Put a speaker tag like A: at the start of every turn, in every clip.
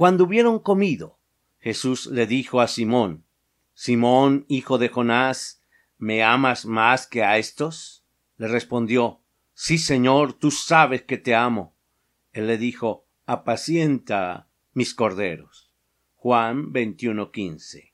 A: Cuando hubieron comido, Jesús le dijo a Simón, Simón, hijo de Jonás, ¿me amas más que a estos? Le respondió, Sí, Señor, tú sabes que te amo. Él le dijo, apacienta mis corderos. Juan 21:15.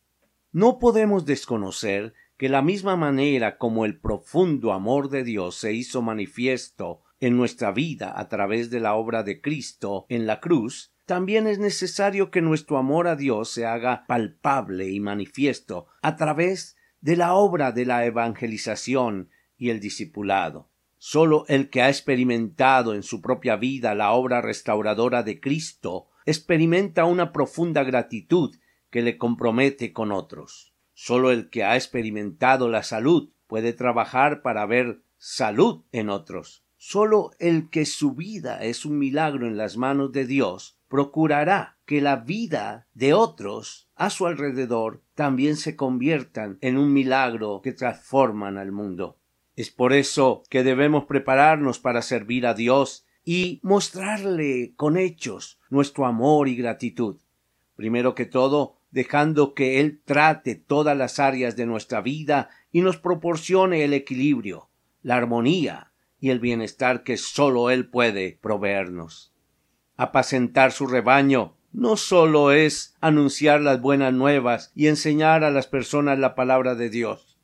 A: No podemos desconocer que la misma manera como el profundo amor de Dios se hizo manifiesto en nuestra vida a través de la obra de Cristo en la cruz, también es necesario que nuestro amor a Dios se haga palpable y manifiesto a través de la obra de la evangelización y el discipulado. Solo el que ha experimentado en su propia vida la obra restauradora de Cristo experimenta una profunda gratitud que le compromete con otros. Solo el que ha experimentado la salud puede trabajar para ver salud en otros. Solo el que su vida es un milagro en las manos de Dios procurará que la vida de otros a su alrededor también se conviertan en un milagro que transforman al mundo. Es por eso que debemos prepararnos para servir a Dios y mostrarle con hechos nuestro amor y gratitud. Primero que todo, dejando que Él trate todas las áreas de nuestra vida y nos proporcione el equilibrio, la armonía y el bienestar que sólo Él puede proveernos. Apacentar su rebaño no solo es anunciar las buenas nuevas y enseñar a las personas la palabra de Dios.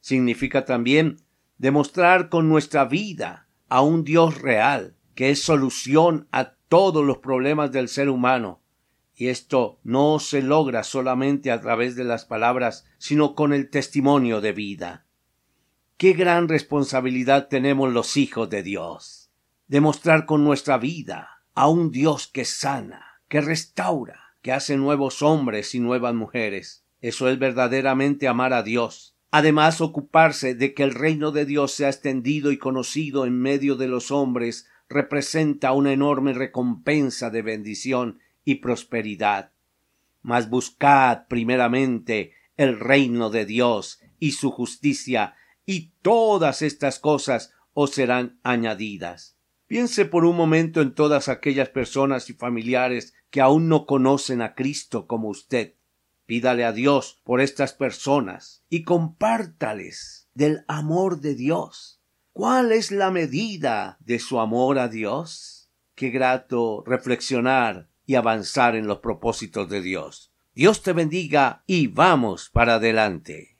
A: Significa también demostrar con nuestra vida a un Dios real, que es solución a todos los problemas del ser humano. Y esto no se logra solamente a través de las palabras, sino con el testimonio de vida. Qué gran responsabilidad tenemos los hijos de Dios. Demostrar con nuestra vida a un Dios que sana, que restaura, que hace nuevos hombres y nuevas mujeres. Eso es verdaderamente amar a Dios. Además, ocuparse de que el reino de Dios sea extendido y conocido en medio de los hombres representa una enorme recompensa de bendición y prosperidad. Mas buscad primeramente el reino de Dios y su justicia, y todas estas cosas os serán añadidas. Piense por un momento en todas aquellas personas y familiares que aún no conocen a Cristo como usted. Pídale a Dios por estas personas y compártales del amor de Dios. ¿Cuál es la medida de su amor a Dios? Qué grato reflexionar y avanzar en los propósitos de Dios. Dios te bendiga y vamos para adelante.